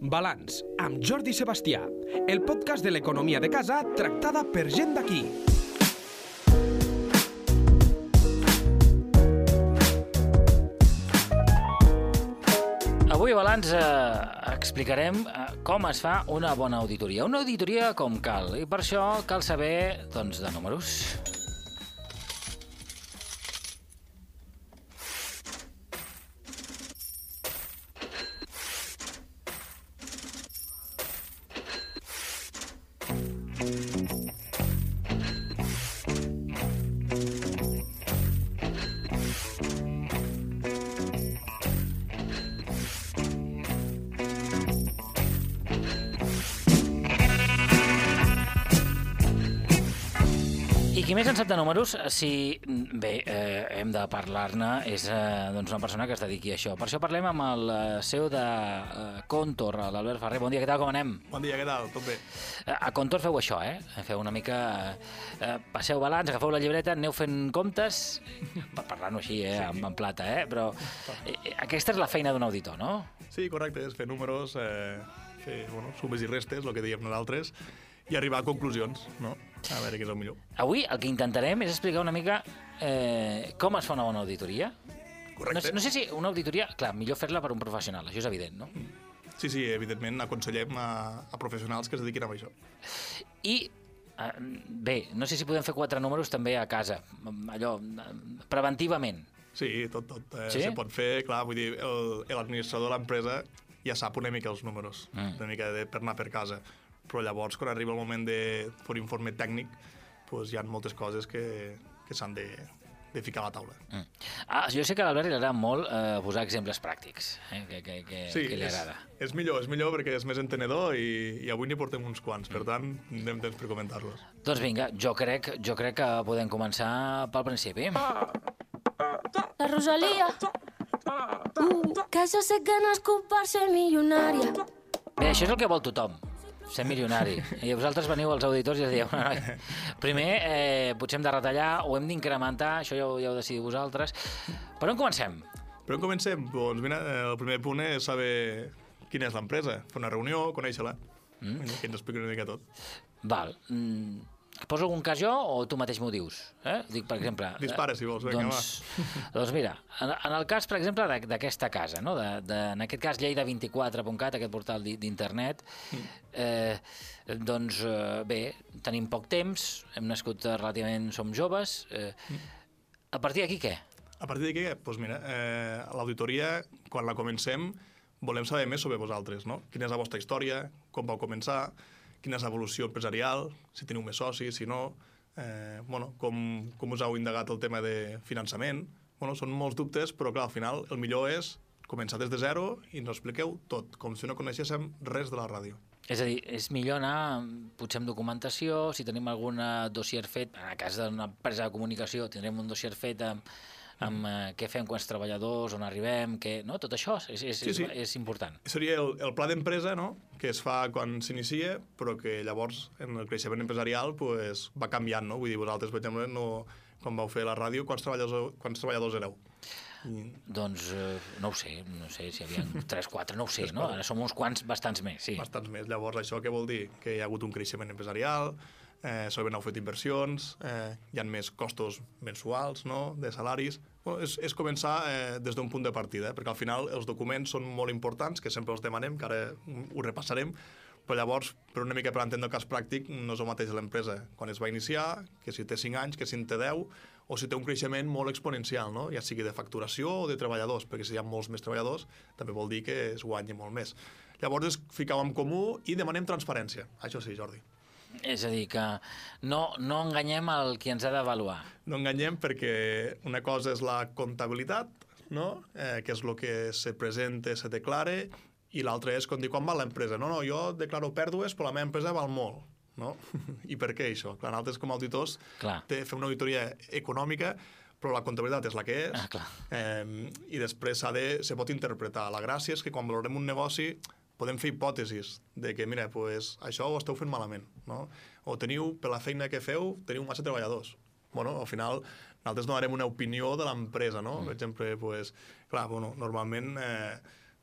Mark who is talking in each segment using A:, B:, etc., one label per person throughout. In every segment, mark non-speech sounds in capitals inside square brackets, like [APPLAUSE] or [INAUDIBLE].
A: Balanç, amb Jordi Sebastià, el podcast de l'economia de casa tractada per gent d'aquí.
B: Avui a Balanç eh, explicarem eh, com es fa una bona auditoria. Una auditoria com cal, i per això cal saber doncs, de números. De números, si bé, eh, hem de parlar-ne, és eh, doncs una persona que es dediqui a això. Per això parlem amb el eh, CEO de eh, Contor, l'Albert Ferrer. Bon dia, què tal, com anem?
C: Bon dia, què tal? Tot bé?
B: Eh, A Contor feu això, eh? Feu una mica... Eh, passeu balanç, agafeu la llibreta, aneu fent comptes, per parlar-ho així, eh? Sí. En, en plata, eh? Però eh, aquesta és la feina d'un auditor, no?
C: Sí, correcte, és fer números, eh, fer bueno, sumes i restes, el que diem nosaltres, i arribar a conclusions, no? A veure què és el millor.
B: Avui el que intentarem és explicar una mica eh, com es fa una bona auditoria. No,
C: Correcte.
B: sé- no sé si una auditoria... Clar, millor fer-la per un professional, això és evident, no?
C: Sí, sí, evidentment aconsellem a, a professionals que es dediquin a això.
B: I, eh, bé, no sé si podem fer quatre números també a casa, allò, preventivament.
C: Sí, tot, tot. Eh,
B: Sí?
C: Se pot fer, clar, vull dir, el- l'administrador de l'empresa ja sap una mica els números,
B: Mm.
C: una mica de, per anar per casa. Però llavors, quan arriba el moment de fer informe tècnic, doncs hi ha moltes coses que, que s'han de, de ficar a la taula.
B: Mm. Ah, jo sé que a l'Albert li agrada molt eh, posar exemples pràctics, eh, que, que, que,
C: Sí,
B: que li
C: és,
B: agrada.
C: és millor, és millor perquè és més entenedor i, i avui n'hi portem uns quants, per tant, tindrem temps per comentar-los.
B: Doncs vinga, jo crec, jo crec que podem començar pel principi.
D: La Rosalía. Uh, que yo sé que no es culpar ser millonaria.
B: Bé, això és el que vol tothom, ser milionari. I vosaltres veniu als auditors i us dieu, "Noi, primer, eh, potser hem de retallar o hem d'incrementar, això ja ho, ja ho decidiu vosaltres. Per on comencem?
C: Però on comencem? Doncs mira, eh, el primer punt és saber quina és l'empresa, fer una reunió, conèixer-la, mm. que ens expliqui una mica tot.
B: Val. Mm, poso algun cas jo o tu mateix m'ho dius? Eh? Dic, per exemple... [LAUGHS]
C: Dispara, si vols, vinga,
B: doncs, [LAUGHS] doncs mira, en, en el cas, per exemple, de- d'aquesta casa, no? de, de, en aquest cas lleida24.cat, aquest portal di- d'internet, eh, doncs eh, bé, tenim poc temps, hem nascut relativament, som joves, eh, a partir d'aquí què?
C: A partir d'aquí, doncs mira, eh, l'auditoria, quan la comencem, volem saber més sobre vosaltres, no? Quina és la vostra història, com vau començar, quina és l'evolució empresarial, si teniu més socis, si no, eh, bueno, com, com us heu indagat el tema de finançament. Bueno, són molts dubtes, però clar, al final el millor és començar des de zero i ens expliqueu tot, com si no coneixéssim res de la ràdio.
B: És a dir, és millor anar potser amb documentació, si tenim algun eh, dossier fet, en el cas d'una empresa de comunicació tindrem un dossier fet amb, amb eh, què fem quants treballadors, on arribem, què... No? Tot això és, és,
C: Sí, sí.
B: és, és important.
C: Seria el, el pla d'empresa, no?, que es fa quan s'inicia, però que llavors en el creixement empresarial pues, va canviant, no? Vull dir, vosaltres, per exemple, no, quan vau fer la ràdio, quants treballadors, quants treballadors éreu? I,
B: Doncs eh, no ho sé, no sé si hi havia [LAUGHS] 3, 4, no ho sé, no? Ara som uns quants bastants més, sí.
C: bastants més. Llavors, això què vol dir? Que hi ha hagut un creixement empresarial, eh, s'han fet inversions, eh, hi ha més costos mensuals, no?, de salaris... Bueno, és, és començar eh, des d'un punt de partida, eh, perquè al final els documents són molt importants, que sempre els demanem, que ara ho repassarem, però llavors, per una mica per entendre el cas pràctic, no és el mateix l'empresa quan es va iniciar, que si té 5 anys, que si en té 10, o si té un creixement molt exponencial, no? ja sigui de facturació o de treballadors, perquè si hi ha molts més treballadors, també vol dir que es guanya molt més. Llavors ficau en comú i demanem transparència. Això sí, Jordi.
B: És a dir, que no, no enganyem el qui ens ha d'avaluar.
C: No enganyem perquè una cosa és la comptabilitat, no? eh, que és el que se presenta, se declara, i l'altra és com dir quan val l'empresa. No, no, jo declaro pèrdues, però la meva empresa val molt. No? [LAUGHS] I per què això? Clar, nosaltres com a auditors
B: Clar.
C: té, fem una auditoria econòmica, però la comptabilitat és la que és,
B: Ah, clar.
C: eh, i després de, se pot interpretar. La gràcia és que quan valorem un negoci podem fer hipòtesis de que, mira, pues, això ho esteu fent malament, no? O teniu, per la feina que feu, teniu massa treballadors. Bueno, al final, nosaltres donarem una opinió de l'empresa, no? Mm. Per exemple, pues, clar, bueno, normalment eh,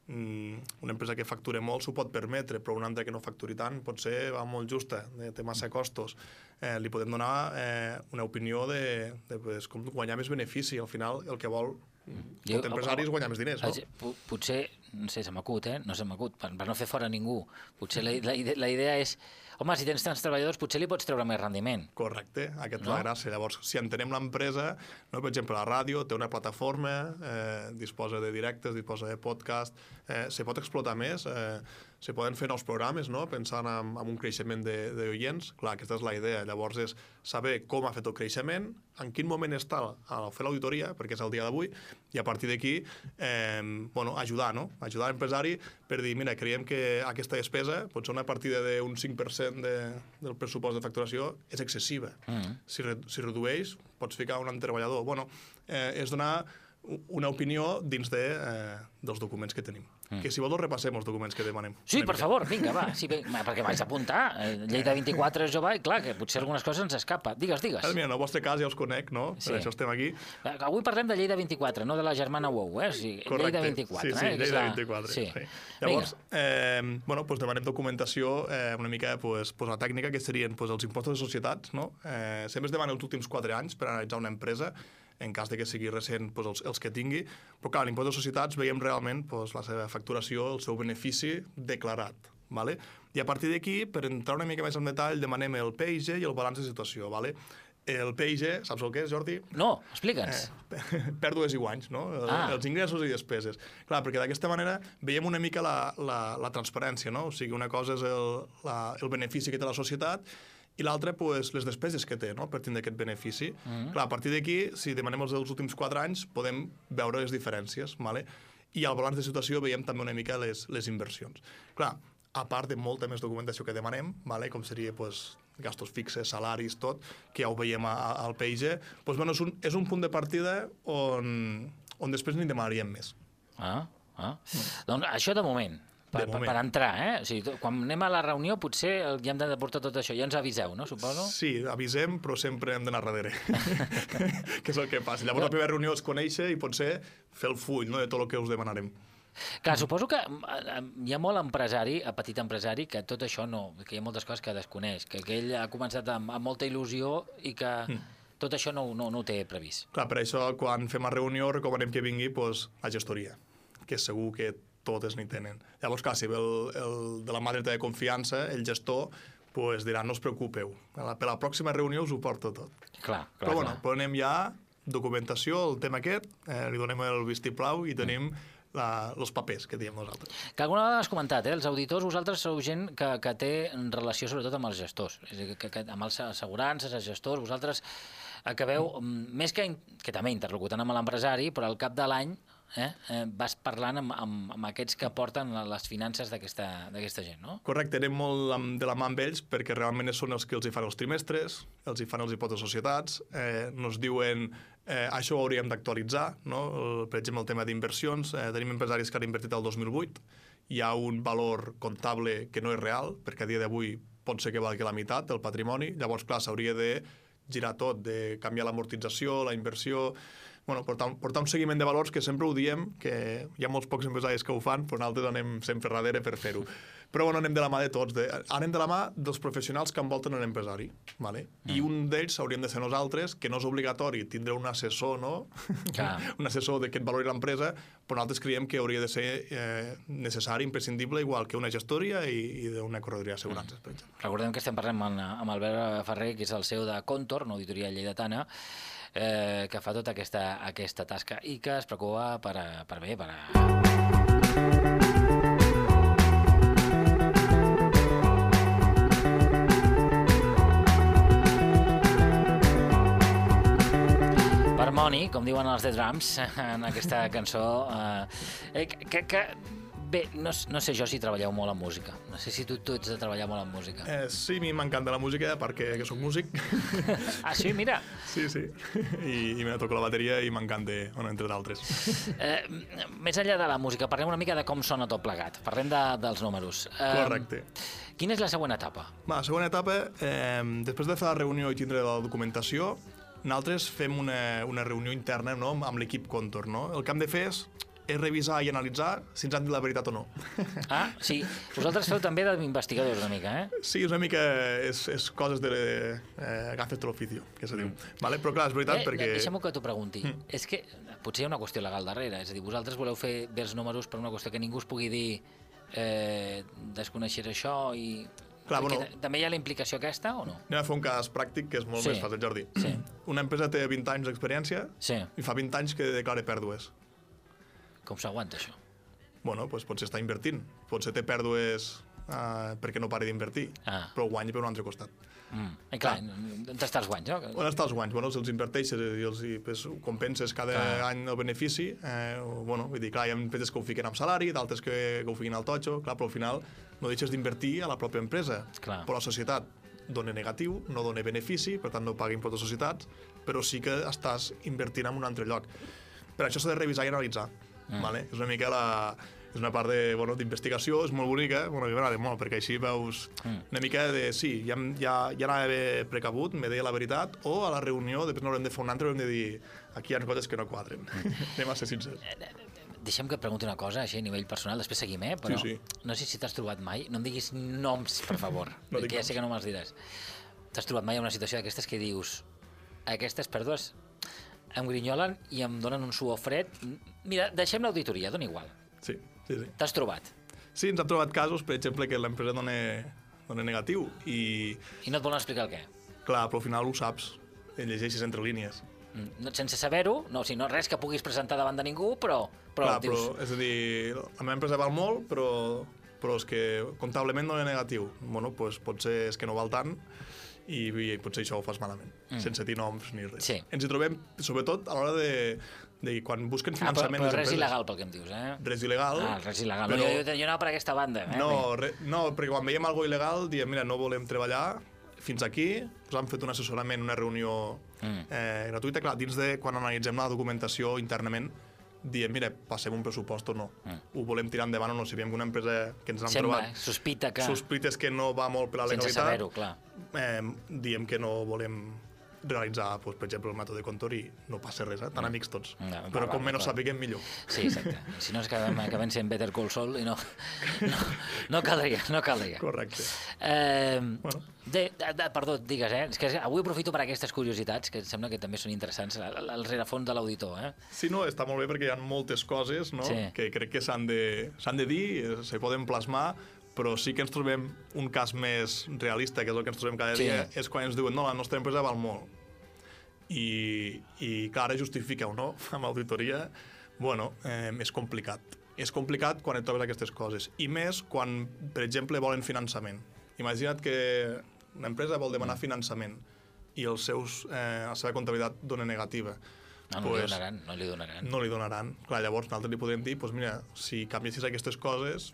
C: mm, una empresa que factura molt s'ho pot permetre, però una altra que no facturi tant potser va molt justa, eh, té massa costos. Eh, li podem donar eh, una opinió de, de pues, com guanyar més benefici. Al final, el que vol
B: Jo-
C: empresari és guanyar més diners, no?
B: Potser- po- Potser, no sé, se m'acut, eh? No se m'acut, per, per no fer fora ningú. Potser la, la, la idea és, home, si tens tants treballadors, potser li pots treure més rendiment.
C: Correcte, aquesta és
B: No?
C: la gràcia. Llavors, si entenem l'empresa, no? per exemple, la ràdio té una plataforma, eh, disposa de directes, disposa de podcast, eh, se pot explotar més, eh, se poden fer nous programes, no? pensant en, en un creixement de- d'oients. Clar, aquesta és la idea. Llavors és saber com ha fet el creixement, en quin moment està al fer l'auditoria, perquè és el dia d'avui, i a partir d'aquí eh, bueno, ajudar, no? ajudar l'empresari per dir, mira, creiem que aquesta despesa, pot ser una partida d'un 5% de, del pressupost de facturació, és excessiva.
B: Mm.
C: Si, re, si redueix, pots ficar un treballador. Bueno, eh, és donar una opinió dins de, eh, dels documents que tenim. Mm. Que si vols repassem els documents que demanem.
B: Sí, per
C: mica.
B: favor, vinga, va. Sí, vinga, perquè vaig apuntar. Eh, Llei de 24 és jove i clar, que potser algunes coses ens escapa. Digues, digues.
C: Ah, Mira, en el vostre cas ja us conec, no?
B: Sí.
C: Per això estem aquí.
B: Eh, Avui parlem de llei de 24, no de la germana Wow, eh? O sigui, llei de 24,
C: sí, sí,
B: eh?
C: llei
B: que és
C: de
B: la-
C: 24.
B: Sí.
C: Sí. Llavors, eh, bueno, pues demanem documentació eh, una mica pues, pues la tècnica, que serien pues, els impostos de societats. No? Eh, sempre es demana els últims 4 anys per analitzar una empresa, en cas de que sigui recent pues, els, els que tingui. Però, clar, l'impost de societats veiem realment pues, la seva facturació, el seu benefici declarat. Vale? I a partir d'aquí, per entrar una mica més en detall, demanem el PIG i el balanç de situació. Vale? El PIG, saps el que és, Jordi?
B: No, explica'ns.
C: Eh, [LAUGHS] pèrdues i guanys, no?
B: Ah.
C: Els ingressos i despeses. Clar, perquè d'aquesta manera veiem una mica la, la, la transparència, no? O sigui, una cosa és el, la, el benefici que té la societat i l'altra, pues, les despeses que té no? per tindre aquest benefici. Mm -hmm. Clar, a partir d'aquí, si demanem els dels últims 4 anys, podem veure les diferències, ¿vale? i al balanç de situació veiem també una mica les, les inversions. Clar, a part de molta més documentació que demanem, ¿vale? com seria pues, gastos fixes, salaris, tot, que ja ho veiem a, a, al PIG, pues, bueno, és, un, és un punt de partida on, on després n'hi demanaríem més.
B: Ah, ah. Doncs això de moment. Per, per, per entrar, eh? O sigui, quan anem a la reunió potser ja hem de portar tot això. Ja ens aviseu, no? Suposo?
C: Sí, avisem, però sempre hem d'anar darrere. [LAUGHS] [LAUGHS] que és el que passa. Llavors, la primera reunió és conèixer i potser fer el full no, de tot el que us demanarem.
B: Clar, suposo que eh, hi ha molt empresari, a petit empresari, que tot això no, que hi ha moltes coses que desconeix, que, que ell ha començat amb, amb molta il·lusió i que tot això no, no, no ho té previst.
C: Clar, per això, quan fem la reunió, recomanem que vingui pues, la gestoria, que segur que totes n'hi tenen. Llavors, clar, si ve el, el de la mà dreta de confiança, el gestor, pues, dirà, no us preocupeu, a la, per la pròxima reunió us ho porto tot.
B: Clar, clar,
C: Però bueno,
B: clar.
C: però anem ja, documentació, el tema aquest, eh, li donem el vistiplau i tenim la, els papers que diem nosaltres.
B: Que alguna vegada has comentat, eh? els auditors, vosaltres sou gent que, que té relació sobretot amb els gestors, és a dir, que, que, amb els assegurances, els gestors, vosaltres acabeu, mm. més que, que també interlocutant amb l'empresari, però al cap de l'any eh, eh, vas parlant amb, amb, amb aquests que porten les finances d'aquesta gent, no?
C: Correcte, anem molt amb, de la mà amb ells perquè realment són els que els hi fan els trimestres, els hi fan els hipotes societats, eh, nos diuen eh, això ho hauríem d'actualitzar, no? El, per exemple, el tema d'inversions, eh, tenim empresaris que han invertit el 2008, hi ha un valor comptable que no és real, perquè a dia d'avui pot ser que valgui la meitat del patrimoni, llavors, clar, s'hauria de girar tot, de canviar l'amortització, la inversió, bueno, portar, un- portar un seguiment de valors que sempre ho diem, que hi ha molts pocs empresaris que ho fan, però nosaltres anem sempre darrere per fer-ho. Però bueno, anem de la mà de tots, de, anem de la mà dels professionals que envolten l'empresari. Vale? I un d'ells hauríem de ser nosaltres, que no és obligatori tindre un assessor, no?
B: Clar. [LAUGHS]
C: un assessor de et valori l'empresa, però nosaltres creiem que hauria de ser eh, necessari, imprescindible, igual que una gestoria i, i d'una corredoria d'assegurances, per exemple.
B: Recordem que estem parlant amb, amb Albert Ferrer, que és el seu de Contor, una auditoria lleidatana, eh, que fa tota aquesta, aquesta tasca i que es preocupa per, a- per bé, per a... Per Moni, com diuen els The Drums [LAUGHS] en aquesta cançó, eh, que, que, que Bé, no, no sé jo si treballeu molt en música. No sé si tu, tu ets de treballar molt en música.
C: Eh, sí, a mi m'encanta la música perquè que soc músic. [LAUGHS]
B: Ah, sí? Mira.
C: sí, sí. [LAUGHS] I, i me toco la bateria i m'encanta, bueno, entre d'altres.
B: Eh, més enllà de la música, parlem una mica de com sona tot plegat. Parlem de, dels números. Eh,
C: Correcte.
B: Quina és la següent etapa?
C: Va, la segona etapa, eh, després de fer la reunió i tindre la documentació, nosaltres fem una, una reunió interna no, amb l'equip Contor. No? El que hem de fer és és revisar i analitzar si ens han dit la veritat o no.
B: Ah, sí. Vosaltres feu també d'investigadors una mica, eh?
C: Sí, una mica és, és coses de eh, gafes de l'oficio, que se diu. Vale? Però clar, és veritat
B: eh,
C: perquè...
B: Deixa'm que t'ho pregunti. Mm. És que potser hi ha una qüestió legal darrere. És a dir, vosaltres voleu fer els números per una qüestió que ningú es pugui dir eh, desconeixer això i...
C: Clar,
B: Perquè
C: bueno.
B: També hi ha la implicació aquesta o no?
C: Anem a fer un cas pràctic que és molt
B: Sí.
C: més fàcil, Jordi.
B: Sí.
C: Una empresa té 20 anys d'experiència
B: Sí.
C: i fa 20 anys que declara pèrdues.
B: Com s'aguanta això?
C: Bueno, doncs potser està invertint. Potser té pèrdues uh, perquè no pari d'invertir,
B: Ah.
C: però guanya per un altre costat.
B: Mm. I clar, on està els guanys, no?
C: On està els guanys? Bueno, si els inverteixes i els hi, pues, compenses cada
B: Clar.
C: any el benefici, eh, o, bueno, vull dir, clar, hi ha empreses que ho fiquen amb salari, d'altres que, que ho fiquen al totxo, clar, però al final no deixes d'invertir a la pròpia empresa.
B: Clar.
C: Però la societat dona negatiu, no dona benefici, per tant no paga impost de societats, però sí que estàs invertint en un altre lloc. Per això s'ha de revisar i analitzar. Mm. Vale? És una mica la, és una part de, bueno, d'investigació, és molt bonica, bueno, que m'agrada molt, perquè així veus
B: Mm.
C: una mica de, sí, ja, ja, ja anava bé precabut, me deia la veritat, o a la reunió, després n'haurem de fer una altra, haurem de dir, aquí hi ha coses que no quadren. [LAUGHS] Anem a ser sincers.
B: Deixa'm que et pregunti una cosa, així, a nivell personal, després seguim, eh? Però
C: Sí,
B: no sé si t'has trobat mai, no em diguis noms, per favor, [LAUGHS]
C: No
B: que ja sé que no me'ls diràs. T'has trobat mai en una situació d'aquestes que dius aquestes pèrdues em grinyolen i em donen un suor fred. Mira, deixem l'auditoria, dona igual.
C: Sí, sí, sí.
B: T'has trobat.
C: Sí, ens hem trobat casos, per exemple, que l'empresa dona, dona negatiu i,
B: I no et volen explicar el què.
C: clar, però al final ho saps, i llegeixes entre línies.
B: Mm, No, sense saber-ho, no, o sigui, no res que puguis presentar davant de ningú, però, però
C: clar,
B: dius...
C: però, és a dir, la meva empresa val molt, però, però és que comptablement dona negatiu. Bueno, pues, potser és que no val tant, i, i potser això ho fas malament, mm. sense dir noms ni res.
B: Sí.
C: Ens hi trobem, sobretot, a l'hora de, de quan busquen
B: Ah, però,
C: finançament...
B: però res
C: empreses.
B: il·legal pel que em dius, eh?
C: Res il·legal.
B: Ah, res il·legal.
C: Però...
B: No, jo, jo anava per aquesta banda. Eh?
C: No, re, no, perquè quan veiem alguna il·legal diem, mira, no volem treballar fins aquí, us han fet un assessorament, una reunió
B: Mm.
C: eh, gratuïta, clar, dins de quan analitzem la documentació internament, diem, mira, passem un pressupost o no.
B: Mm.
C: Ho volem tirar endavant o no. Si veiem que una empresa que ens han
B: Sembla, eh?
C: trobat
B: sospita que...
C: sospites que no va molt per la
B: sense
C: legalitat,
B: saber-ho, clar.
C: eh, diem que no volem realitzar, doncs, per exemple, el mètode Contor i no passa res, eh? tan amics tots.
B: No, va,
C: Però
B: va,
C: com menys sapiguem, millor.
B: Sí, exacte. Si no és que acabem sent Better Call Saul i no, no, no caldria, no caldria.
C: Correcte.
B: Eh,
C: Bueno.
B: de, de, de, perdó, digues, eh? És que avui aprofito per aquestes curiositats, que em sembla que també són interessants, el, el rerefons de l'auditor, eh?
C: Sí, no, està molt bé perquè hi ha moltes coses no?
B: Sí.
C: que crec que s'han de, de dir, eh, se poden plasmar, però sí que ens trobem un cas més realista, que és el que ens trobem cada
B: Sí.
C: dia, és quan ens diuen no, la nostra empresa val molt. I, i clar, ara justifica o no, [LAUGHS] amb auditoria, bueno, eh, és complicat. És complicat quan et trobes aquestes coses. I més quan, per exemple, volen finançament. Imagina't que una empresa vol demanar finançament i els seus, eh, la seva comptabilitat dona negativa.
B: No, no li
C: Pues,
B: donaran, no li donaran.
C: no li donaran. Clar, llavors nosaltres li podem dir, doncs mira, si canviessis aquestes coses,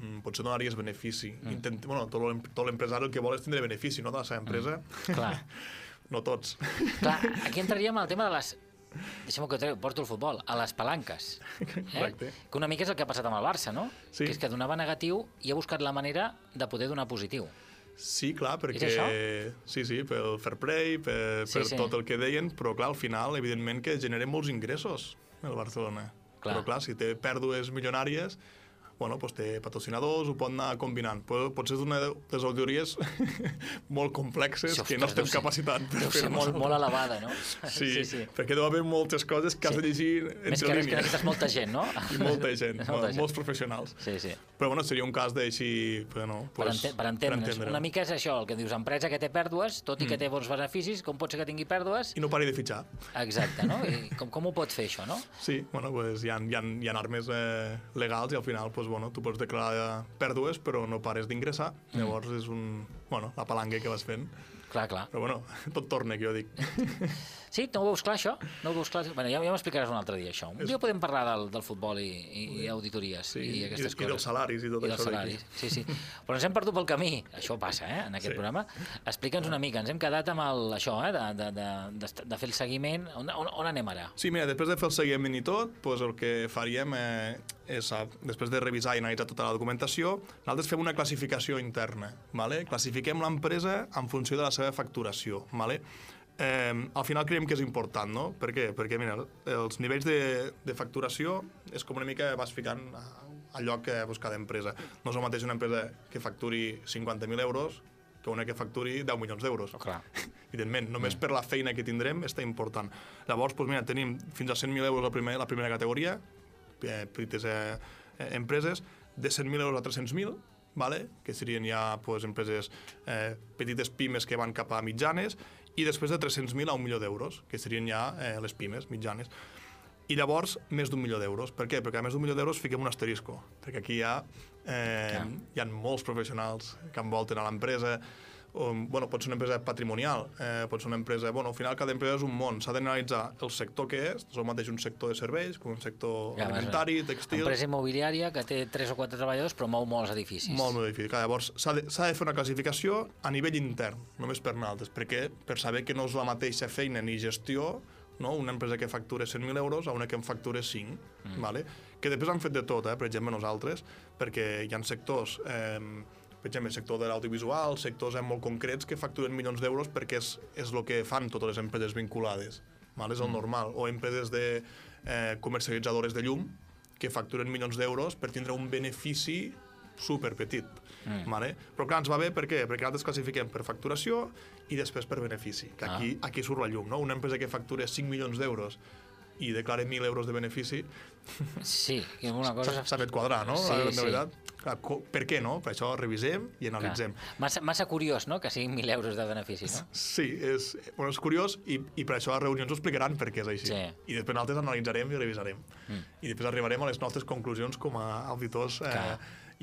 C: mm, potser donaries benefici. Mm. Intent, bueno, tot l'em- tot l'empresari el que vol és tindre benefici, no, de la seva empresa.
B: Mm. Clar. [LAUGHS]
C: no tots.
B: Clar, aquí entraríem al tema de les... Deixa'm que treu, porto el futbol, a les palanques. [LAUGHS] Eh?
C: Correcte.
B: Que una mica és el que ha passat amb el Barça, no?
C: Sí.
B: Que és que donava negatiu i ha buscat la manera de poder donar positiu.
C: Sí, clar, perquè... Sí, sí, pel fair play, per,
B: Sí,
C: per
B: sí.
C: tot el que deien, però clar, al final, evidentment que generen molts ingressos el Barcelona.
B: Clar.
C: Però clar, si té pèrdues milionàries, bueno, doncs té patrocinadors, ho pot anar combinant. Però potser és una de les auditories [LAUGHS] molt complexes
B: Això,
C: que no estem capacitats per
B: Deu
C: fer
B: ser molt, molt elevada, no?
C: Sí, [LAUGHS] sí, sí, perquè deu haver moltes coses que has de llegir entre
B: Més que res que
C: línies.
B: necessites molta gent, no? [LAUGHS]
C: I molta gent,
B: Molta
C: molta
B: gent.
C: molts professionals.
B: Sí, sí.
C: Però bueno, seria un cas d'així, bueno,
B: Per,
C: pues,
B: ente per entendre'ns.
C: entendre-ho.
B: Una mica és això, el que dius, empresa que té pèrdues, tot i
C: Mm.
B: que té bons beneficis, com pot ser que tingui pèrdues?
C: I no pari de fitxar.
B: Exacte, no? I com, com ho pot fer, això, no?
C: Sí, bueno, pues hi ha, hi ha, hi ha armes eh, legals i al final pues, bueno, tu pots declarar pèrdues però no pares d'ingressar.
B: Mm.
C: Llavors és un, bueno, la palanca que vas fent.
B: Clar, clar.
C: Però bueno, [LAUGHS] tot torna, que jo dic. [LAUGHS]
B: Sí, no ho veus clar, això? No ho veus clar? Bueno, ja, ja m'explicaràs un altre dia, això. Un
C: És-
B: dia podem parlar del, del futbol i, i, i auditories
C: Sí,
B: i aquestes
C: i,
B: coses.
C: I dels salaris i tot
B: I
C: això
B: salaris, sí, sí. Però ens hem perdut pel camí, això passa, eh, en aquest
C: Sí.
B: programa. Explica'ns una mica, ens hem quedat amb el, això, eh, de, de, de, de, de fer el seguiment. On, on, on anem ara?
C: Sí, mira, després de fer el seguiment i tot, pues el que faríem eh, és, a, després de revisar i analitzar tota la documentació, nosaltres fem una classificació interna. Vale? Classifiquem l'empresa en funció de la seva facturació. Vale? eh, al final creiem que és important, no? Per què? Perquè, mira, els nivells de, de facturació és com una mica vas ficant a, a lloc que pues, cada empresa. No és el mateix una empresa que facturi 50.000 euros que una que facturi 10 milions d'euros.
B: Oh, clar. [LAUGHS]
C: Evidentment, només per la feina que tindrem està important. Llavors, doncs, mira, tenim fins a 100.000 euros la, primer, la primera categoria, eh, petites eh, eh, empreses, de 100.000 euros a 300.000, vale? que serien ja pues, empreses eh, petites pimes que van cap a mitjanes, i després de 300.000 a un milió d'euros, que serien ja eh, les pimes mitjanes. I llavors, més d'un milió d'euros. Per què? Perquè a més d'un milió d'euros fiquem un asterisco, perquè aquí hi ha, eh, hi ha molts professionals que envolten a l'empresa, o, bueno, pot ser una empresa patrimonial, eh, pot ser una empresa... Bueno, al final cada empresa és un món, s'ha d'analitzar el sector que és, és el mateix un sector de serveis, com un sector
B: Ja,
C: alimentari, textil...
B: Empresa immobiliària que té 3 o 4 treballadors però mou molts edificis.
C: Molt, molt difícil. Clar, llavors, s'ha de, de fer una classificació a nivell intern, només per nosaltres, perquè per saber que no és la mateixa feina ni gestió no? una empresa que factura 100.000 euros a una que en factura 5, mm. vale? que després han fet de tot, eh? per exemple, nosaltres, perquè hi ha sectors, eh, per exemple, el sector de l'audiovisual, sectors eh, molt concrets que facturen milions d'euros perquè és, és el que fan totes les empreses vinculades, vale? és el normal, o empreses de eh, comercialitzadores de llum, que facturen milions d'euros per tindre un benefici super petit. Mm. Vale? Però clar, ens va bé per què? Perquè nosaltres classifiquem per facturació i després per benefici, que aquí, ah. aquí surt la llum, no? Una empresa que factura 5 milions d'euros i declara 1.000 euros de benefici,
B: Sí, que una cosa...
C: s'ha fet quadrar, no?
B: Sí,
C: de
B: sí.
C: veritat. Per què no? Per això revisem i analitzem.
B: Massa, massa curiós, no?, que siguin 1.000 euros de benefici, no?
C: Sí, és, bueno, és curiós i, i per això a reunions ho explicaran per què és així.
B: Sí.
C: I després nosaltres analitzarem i revisarem. Mm. I després arribarem a les nostres conclusions com a auditors eh,
B: Clar.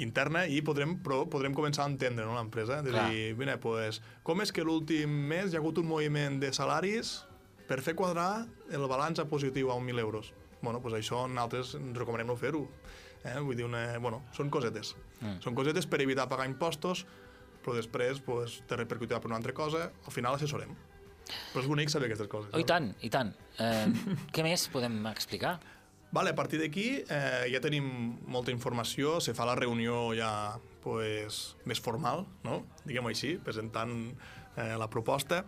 C: interna i podrem, però podrem començar a entendre no, l'empresa. De
B: Clar.
C: dir, mira, pues, com és que l'últim mes hi ha hagut un moviment de salaris per fer quadrar el balanç a positiu a 1.000 euros? Bueno, pues això nosaltres recomanem no fer-ho. Eh? Vull dir, una, bueno, són cosetes. Mm. Són cosetes per evitar pagar impostos, però després pues, te repercutirà per una altra cosa, al final assessorem. Però és bonic saber aquestes coses.
B: Oh, I tant, i tant. Eh, [LAUGHS] què més podem explicar?
C: Vale, a partir d'aquí eh, ja tenim molta informació, se fa la reunió ja pues, més formal, no? diguem-ho així, presentant eh, la proposta,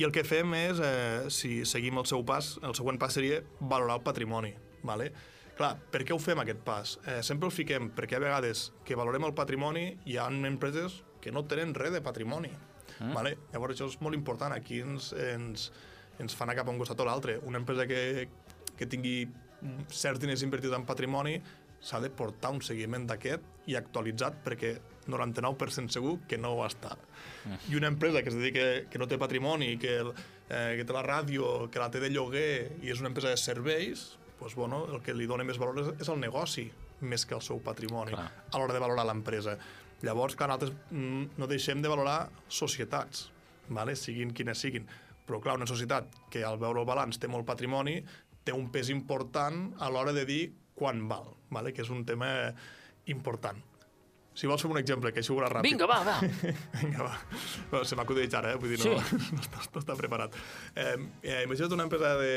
C: i el que fem és, eh, si seguim el seu pas, el següent pas seria valorar el patrimoni. Vale? Clar, per què ho fem aquest pas? Eh, sempre el fiquem perquè a vegades que valorem el patrimoni hi ha empreses que no tenen res de patrimoni. Mm. Vale? Llavors això és molt important. Aquí ens, ens, ens fa anar cap a un costat o l'altre. Una empresa que, que tingui certs diners invertits en patrimoni s'ha de portar un seguiment d'aquest i actualitzat perquè 99% segur que no ho està. I una empresa que es dedica, que no té patrimoni, que, el- eh, que té la ràdio, que la té de lloguer i és una empresa de serveis, doncs, bueno, el que li dona més valor és, és el negoci més que el seu patrimoni
B: Clar.
C: a l'hora de valorar l'empresa. Llavors, clar, nosaltres mm, no deixem de valorar societats, vale? siguin quines siguin. Però, clar, una societat que al veure el balanç té molt patrimoni té un pes important a l'hora de dir quan val, vale? que és un tema important. Si vols fer un exemple, que això ho veuràs ràpid.
B: Vinga, va, va. [LAUGHS]
C: Vinga, va. Bueno, se m'ha acudit ara, eh? Vull dir, no,
B: Sí. [LAUGHS]
C: no, està, no està preparat. Eh, eh, imagina't una empresa de,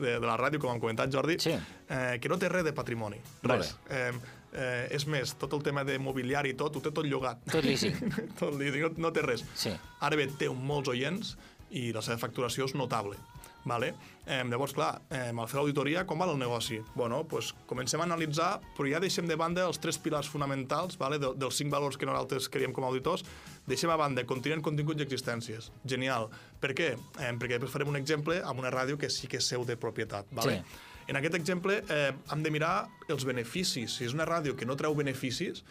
C: de, de la ràdio, com hem comentat, Jordi,
B: Sí.
C: eh, que no té res de patrimoni. Res. Eh, eh, és més, tot el tema de mobiliari i tot, ho té tot llogat.
B: Tot lícit. [LAUGHS]
C: tot lícit, no, no té res.
B: Sí.
C: Ara bé, té molts oients i la seva facturació és notable. Vale? Eh, llavors, clar, eh, al fer l'auditoria, com va el negoci? Bueno, pues, comencem a analitzar, però ja deixem de banda els tres pilars fonamentals vale? de, dels cinc valors que nosaltres creiem com a auditors, deixem a banda continent, continguts i existències. Genial. Per què? Eh, perquè després farem un exemple amb una ràdio que sí que és seu de propietat. Vale?
B: Sí.
C: En aquest exemple eh, hem de mirar els beneficis. Si és una ràdio que no treu beneficis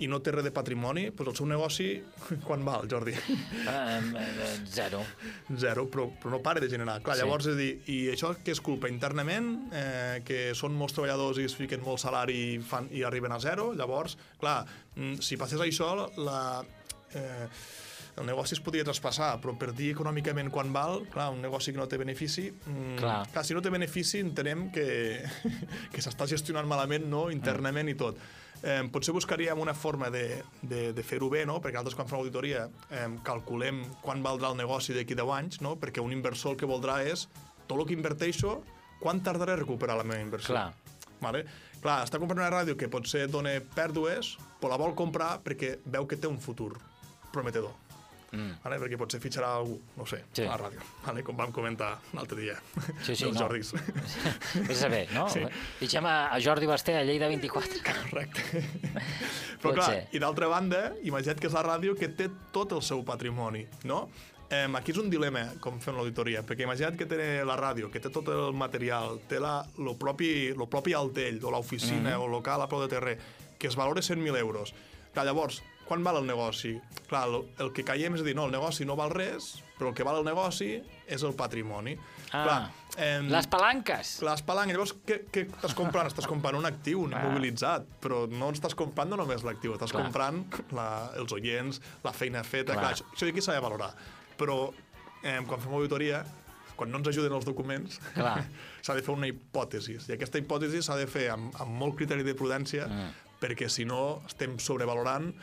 C: i no té res de patrimoni, doncs el seu negoci, [LAUGHS] quan val, Jordi?
B: Eh, zero.
C: Zero, però, però no para de generar. Clar,
B: Sí.
C: llavors, és dir, i això que és culpa internament, eh, que són molts treballadors i es fiquen molt salari i, fan, i arriben a zero, llavors, clar, mm, si passés això, la, eh, el negoci es podria traspassar, però per dir econòmicament quan val, clar, un negoci que no té benefici, mm,
B: Clar.
C: clar si no té benefici entenem que, [LAUGHS] que s'està gestionant malament no? internament i tot. Eh, potser buscaríem una forma de, de, de fer-ho bé, no? perquè nosaltres quan fem auditoria eh, calculem quan valdrà el negoci d'aquí 10 anys, no? perquè un inversor el que voldrà és tot el que inverteixo, quan tardaré a recuperar la meva inversió?
B: Clar.
C: Vale? Clar, està comprant una ràdio que potser dona pèrdues, però la vol comprar perquè veu que té un futur prometedor.
B: Mm.
C: vale? perquè potser fitxarà algú, no sé,
B: Sí.
C: a la ràdio, vale? com vam comentar l'altre dia,
B: Sí, sí, [LAUGHS]
C: dels
B: no.
C: Jordis. [LAUGHS]
B: Vés a saber, no?
C: Sí.
B: Fitxem a, a Jordi Basté a Lleida 24.
C: Correcte. [LAUGHS] Però
B: Pot
C: clar,
B: ser.
C: i d'altra banda, imagina't que és la ràdio que té tot el seu patrimoni, no? Eh, aquí és un dilema, com fem l'auditoria, perquè imagina't que té la ràdio, que té tot el material, té la, lo, propi, lo propi altell, o l'oficina, mm -hmm. o local a prou de terrer, que es valora 100.000 euros. Clar, llavors, quan val el negoci? Clar, el, el que caiem és dir, no, el negoci no val res, però el que val el negoci és el patrimoni.
B: Ah,
C: Clar, eh,
B: Les palanques.
C: les palanques, llavors, què, què estàs comprant? estàs comprant un actiu, un
B: Ah.
C: immobilitzat, però no estàs comprant no només l'actiu, estàs
B: Clar.
C: comprant la, els oients, la feina feta,
B: Clar.
C: clar, això, això d'aquí s'ha de valorar. Però eh, quan fem auditoria, quan no ens ajuden els documents, [LAUGHS] s'ha de fer una hipòtesi, i aquesta hipòtesi s'ha de fer amb, amb molt criteri de prudència,
B: Mm.
C: perquè si no estem sobrevalorant,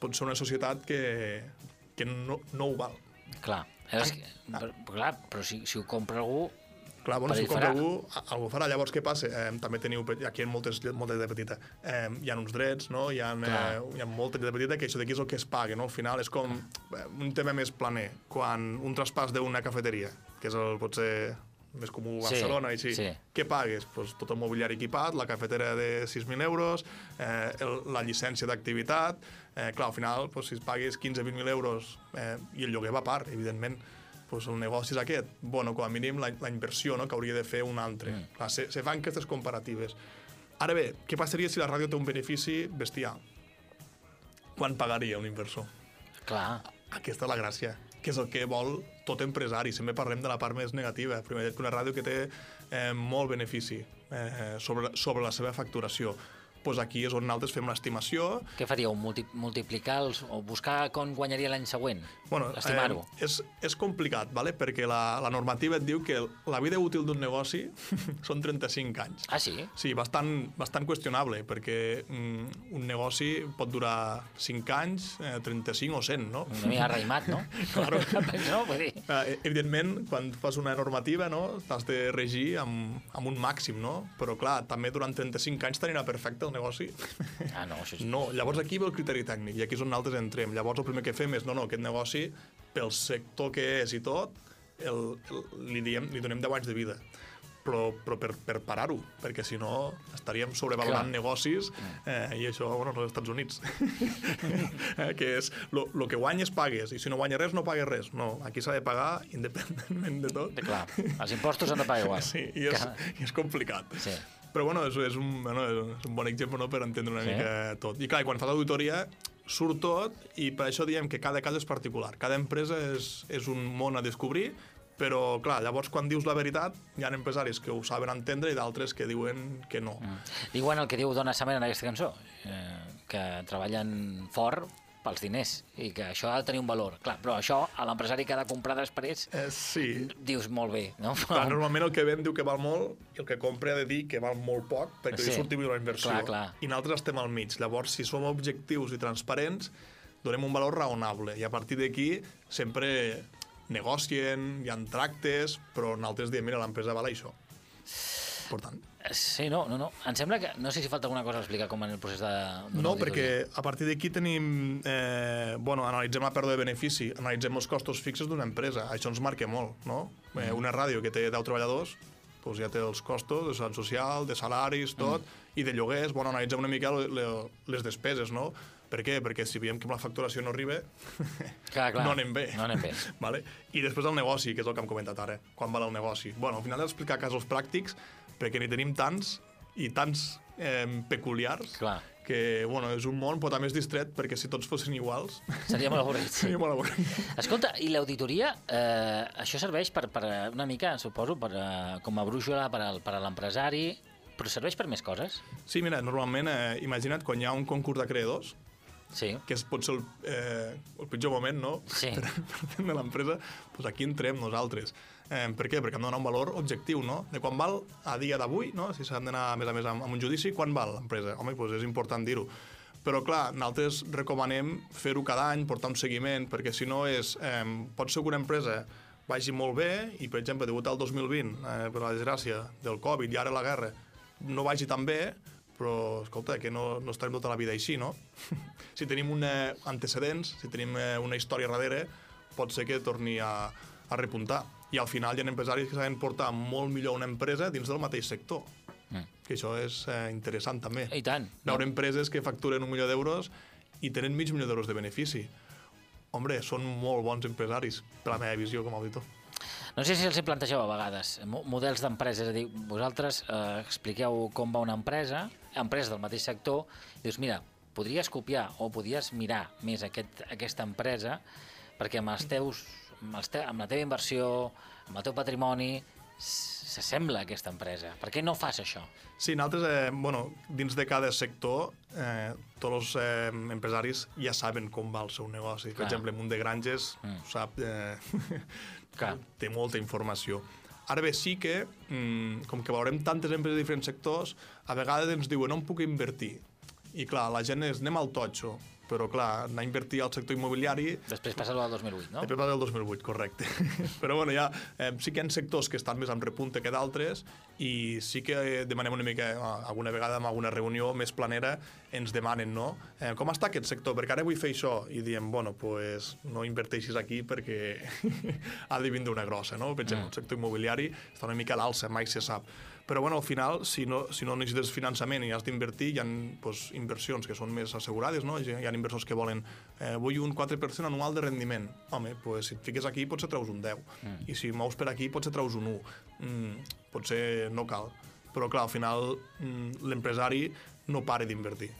C: pot ser una societat que, que no, no ho val.
B: Clar. És que, però, clar, però si, si ho compra algú...
C: Clar, bueno, si ho compra
B: farà.
C: algú, algú farà. Llavors, què passa? Eh, també teniu, aquí en moltes, moltes de petita, eh, hi ha uns drets, no? hi, ha, eh, hi ha moltes de petita, que això d'aquí és el que es paga, no? Al final és com eh, un tema més planer. Quan un traspàs d'una cafeteria, que és el, potser més comú a
B: Sí,
C: Barcelona, i així,
B: sí.
C: què pagues? Pues tot el mobiliari equipat, la cafetera de 6.000 euros, eh, el, la llicència d'activitat... Eh, clar, al final, pues, si pagues 15-20.000 euros eh, i el lloguer va a part, evidentment, pues el negoci és aquest. Bueno, com a mínim la, la inversió no, que hauria de fer un altre. Mm. Clar, se, se fan aquestes comparatives. Ara bé, què passaria si la ràdio té un benefici bestial? Quan pagaria un inversor?
B: Clar,
C: Aquesta és la gràcia, que és el que vol tot empresari. Sempre parlem de la part més negativa. Primer, que una ràdio que té eh, molt benefici eh, sobre, sobre la seva facturació. Pues aquí és on nosaltres fem l'estimació
B: què faríeu? Multi multiplicar els, o buscar com guanyaria l'any següent?
C: Bueno,
B: Estimar-ho.
C: Eh, és, és complicat, ¿vale? perquè la, la normativa et diu que la vida útil d'un negoci [LAUGHS] són 35 anys.
B: Ah, sí?
C: Sí, bastant, bastant qüestionable, perquè mm, un negoci pot durar 5 anys, eh, 35 o 100, no?
B: Una mica raïmat, no? [LAUGHS]
C: Claro. [LAUGHS]
B: no, vull dir...
C: Eh, evidentment, quan fas una normativa, no, t'has de regir amb, amb un màxim, no? Però, clar, també durant 35 anys t'anirà perfecte el negoci.
B: Ah, no, això és...
C: No, llavors aquí ve el criteri tècnic, i aquí és on nosaltres entrem. Llavors el primer que fem és, no, no, aquest negoci, pel sector que és i tot, el, el, li, diem, li donem 10 anys de vida. Però, però per, per parar-ho, perquè si no estaríem sobrevalorant
B: Clar.
C: negocis eh, i això, bueno, als Estats Units. [LAUGHS] eh, que és, lo, lo que guanyes pagues, i si no guanyes res, no pagues res. No, aquí s'ha de pagar independentment de tot.
B: Clar, els impostos han de pagar igual. [LAUGHS]
C: Sí, i és,
B: Que-
C: i és complicat.
B: Sí.
C: Però bueno, és, és, un, bueno, és un bon exemple no, per entendre una
B: Sí.
C: mica tot. I clar, quan fas auditoria surt tot i per això diem que cada cas és particular. Cada empresa és, és un món a descobrir, però clar, llavors quan dius la veritat hi ha empresaris que ho saben entendre i d'altres que diuen que no. Mm.
B: Diuen el que diu Donna Summer en aquesta cançó, eh, que treballen fort pels diners i que això ha de tenir un valor. Clar, però això a l'empresari que ha de comprar després
C: Eh, sí,
B: dius molt bé, no?
C: Clar, normalment el que ven diu que val molt i el que compra ha de dir que val molt poc perquè
B: Sí.
C: li surti millor la inversió.
B: Clar, clar.
C: I nosaltres estem al mig. Llavors, si som objectius i transparents, donem un valor raonable. I a partir d'aquí sempre negocien, hi ha tractes, però nosaltres diem, mira, l'empresa val això. Important.
B: Sí, no, no, no. Em sembla que... No sé si falta alguna cosa a explicar com en el procés de...
C: No,
B: auditoria.
C: perquè a partir d'aquí tenim... Eh, bueno, analitzem la pèrdua de benefici, analitzem els costos fixos d'una empresa. Això ens marca molt, no? Eh, una ràdio que té 10 treballadors, doncs ja té els costos de seguretat social, de salaris, tot, i de lloguers. Bueno, analitzem una mica le, le, les despeses, no? Per què? Perquè si veiem que la facturació no arriba, [LAUGHS]
B: Clar, clar.
C: no anem bé.
B: No anem bé. [LAUGHS]
C: vale? I després el negoci, que és el que hem comentat ara. Quan val el negoci? Bueno, al final d'explicar casos pràctics, perquè n'hi tenim tants i tants eh, peculiars
B: Clar.
C: que, bueno, és un món, però també és distret, perquè si tots fossin iguals,
B: Seria molt avorrit. [LAUGHS] Sí.
C: seria molt avorrit.
B: Escolta, i l'auditoria, eh, això serveix per, per una mica, suposo, per, eh, com a brúixola per, al, per a l'empresari, però serveix per més coses?
C: Sí, mira, normalment, eh, imagina't quan hi ha un concurs de creadors,
B: Sí.
C: que és, pot ser el, eh, el pitjor moment, no?,
B: Sí. [LAUGHS]
C: per, per de l'empresa, doncs aquí entrem nosaltres. Eh, per què? Perquè hem de donar un valor objectiu, no? De quan val a dia d'avui, no? Si s'han d'anar, a més a més, amb, un judici, quan val l'empresa? Home, doncs és important dir-ho. Però, clar, nosaltres recomanem fer-ho cada any, portar un seguiment, perquè si no és... Eh, pot ser que una empresa vagi molt bé i, per exemple, degut al 2020, eh, per la desgràcia del Covid i ara la guerra, no vagi tan bé, però, escolta, que no, no estarem tota la vida així, no? [LAUGHS] si tenim una, antecedents, si tenim eh, una història darrere, pot ser que torni a, a repuntar. I al final hi ha empresaris que saben portar molt millor una empresa dins del mateix sector.
B: Mm.
C: Que això és eh, interessant també.
B: I tant.
C: Veure empreses que facturen un milió d'euros i tenen mig milió d'euros de benefici. Hombre, són molt bons empresaris, per la meva visió com a auditor.
B: No sé si els hi plantegeu a vegades mo- models d'empresa, és a dir, vosaltres eh, expliqueu com va una empresa, empresa del mateix sector, i dius, mira, podries copiar o podries mirar més aquest, aquesta empresa perquè amb, els teus, amb, els te, amb la teva inversió, amb el teu patrimoni, s'assembla a aquesta empresa. Per què no fas això?
C: Sí, nosaltres, eh, bueno, dins de cada sector, eh, tots els eh, empresaris ja saben com va el seu negoci. Per
B: Clar.
C: exemple, Munt de Granges
B: Mm.
C: sap, eh, [LAUGHS]
B: Clar.
C: té molta informació. Ara bé, sí que, mm, com que veurem tantes empreses de diferents sectors, a vegades ens diuen on puc invertir. I clar, la gent és anem al totxo, però clar, anar a invertir al sector immobiliari
B: Després passa-ho al 2008, no?
C: Després va del 2008, correcte. [LAUGHS] Però bueno, ja, eh, sí que hi ha sectors que estan més en repunte que d'altres i sí que demanem una mica, eh, alguna vegada en alguna reunió més planera, ens demanen, no? Eh, com està aquest sector? Perquè ara vull fer això. I diem, bueno, pues no inverteixis aquí perquè [LAUGHS] ha de vindre una grossa, no? Per exemple, el sector immobiliari està una mica a l'alça, mai se sap. Però bueno, al final, si no, si no necessites finançament i has d'invertir, hi ha pues, inversions que són més assegurades, no? Hi ha inversors que volen, eh, vull un 4% anual de rendiment. Home, pues, si et fiques aquí potser treus un 10. Mm. I si mous per aquí potser treus un 1. Mm, potser no cal. Però clar, al final mm, l'empresari no para d'invertir.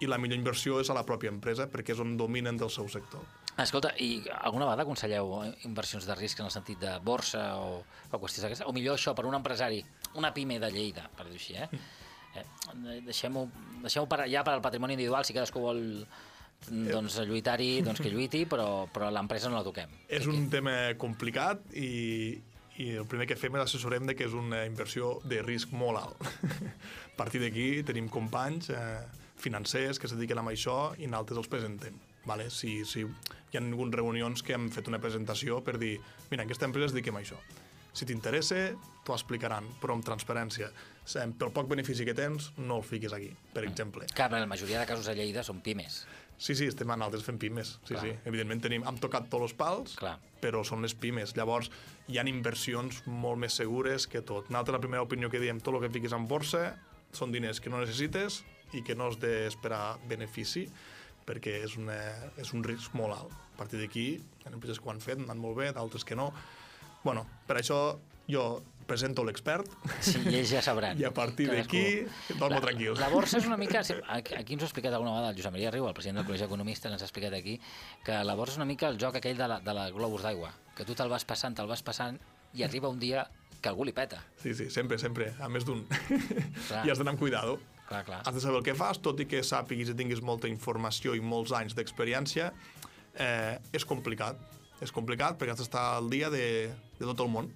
C: I la millor inversió és a la pròpia empresa perquè és on dominen del seu sector.
B: Escolta, i alguna vegada aconselleu inversions de risc en el sentit de borsa o, o qüestions d'aquestes? O millor això, per un empresari, una pime de Lleida, per dir-ho així, eh? eh Deixem-ho deixem per, ja per al patrimoni individual, si cadascú vol doncs, lluitar-hi, doncs que lluiti, però, però l'empresa no la toquem.
C: És un tema complicat i, i el primer que fem és assessorem de que és una inversió de risc molt alt. [LAUGHS] a partir d'aquí tenim companys eh, financers que es dediquen a això i nosaltres els presentem. Vale? Si, si hi ha algunes reunions que hem fet una presentació per dir mira, aquesta empresa es dediquem a això. Si t'interessa, t'ho explicaran, però amb transparència. Pel poc benefici que tens, no el fiquis aquí, per exemple.
B: Clar, però la majoria de casos a Lleida són pimes.
C: Sí, sí, estem en altres fent pimes. Sí,
B: Clar.
C: sí. Evidentment tenim, hem tocat tots els pals,
B: Clar.
C: però són les pimes. Llavors, hi han inversions molt més segures que tot. Nosaltres, la primera opinió que diem, tot el que fiquis en borsa són diners que no necessites i que no has d'esperar benefici perquè és, una, és un risc molt alt. A partir d'aquí, hi ha empreses que ho han fet, han anat molt bé, d'altres que no. Bueno, per això jo presento l'expert
B: Sí, i ells ja sabran. [LAUGHS]
C: i a partir d'aquí dormo tranquil.
B: La borsa és una mica... Aquí ens ho ha explicat alguna vegada el Josep Maria Riu, el president del Col·legi d'Economistes, ens ha explicat aquí que la borsa és una mica el joc aquell de la, de la globus d'aigua, que tu te'l vas passant, te'l vas passant, i arriba un dia que algú li peta.
C: Sí, sí, sempre, sempre, a més d'un. I has d'anar amb cuidado.
B: Clar, clar.
C: Has de saber el que fas, tot i que sàpiguis i tinguis molta informació i molts anys d'experiència, eh, és complicat. És complicat perquè has d'estar al dia de, de tot el món.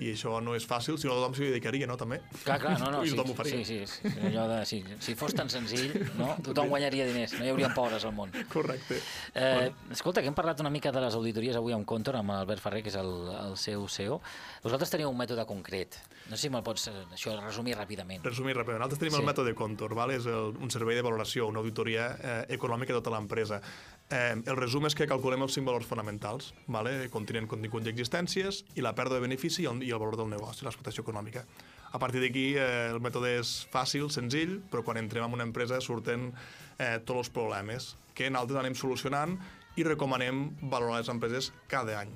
C: I això no és fàcil, si no tothom s'hi dedicaria, no, també?
B: Clar, clar, no, no, [LAUGHS]
C: I
B: sí,
C: tothom ho faria.
B: sí, sí, sí, allò de, sí, si fos tan senzill, no? [LAUGHS] tothom guanyaria diners, no hi haurien pobres al món.
C: Correcte.
B: Eh, escolta, que hem parlat una mica de les auditories avui amb Contor, amb Albert Ferrer, que és el, el seu CEO. Vosaltres teniu un mètode concret. No sé si me'l pots eh, això resumir ràpidament.
C: Resumir ràpidament, nosaltres tenim
B: Sí.
C: sí. el mètode Contour, ¿vale? és el, un servei de valoració, una auditoria eh, econòmica de tota l'empresa. Eh, el resum és que calculem els cinc valors fonamentals, ¿vale? continent, contingut i existències, i la pèrdua de benefici i el, i el valor del negoci, l'explotació econòmica. A partir d'aquí, eh, el mètode és fàcil, senzill, però quan entrem en una empresa surten eh, tots els problemes que nosaltres anem solucionant i recomanem valorar les empreses cada any.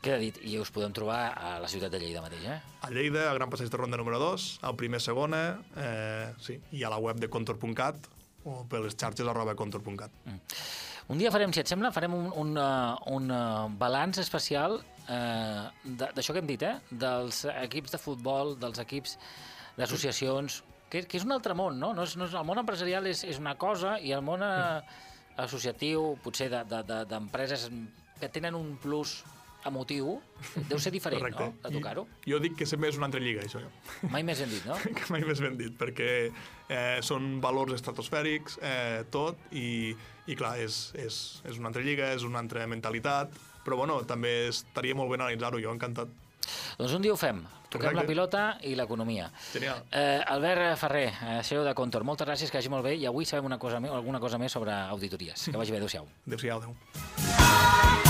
B: Queda dit, i us podem trobar a la ciutat de Lleida mateix, eh?
C: A Lleida, al Gran Passeig de Ronda número 2, al primer segona, eh, sí, i a la web de contor.cat o per les xarxes arroba contor.cat.
B: Un dia farem, si et sembla, farem un, un, uh, un uh, balanç especial uh, d'això que hem dit, eh? dels equips de futbol, dels equips d'associacions, que, que és un altre món, no? no, és, no és, el món empresarial és, és una cosa i el món uh, associatiu, potser d'empreses de, de, d'empreses que tenen un plus emotiu, deu ser diferent, no?, de tocar-ho.
C: Jo dic que sempre és una altra lliga, això.
B: Mai més ben dit, no? [LAUGHS]
C: que mai més ben dit, perquè eh, són valors estratosfèrics, eh, tot, i, i clar, és, és, és una altra lliga, és una altra mentalitat, però bueno, també estaria molt bé analitzar-ho, jo encantat.
B: Doncs un dia ho fem. Toquem
C: Correcte.
B: la pilota i l'economia.
C: Genial.
B: Eh, Albert Ferrer, CEO de Contor, moltes gràcies, que vagi molt bé i avui sabem una cosa més, alguna cosa més sobre auditories. Que vagi bé, adéu-siau.
C: Adéu-siau, adéu.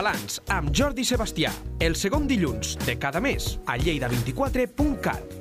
A: Balanç amb Jordi Sebastià, el segon dilluns de cada mes a lleida24.cat.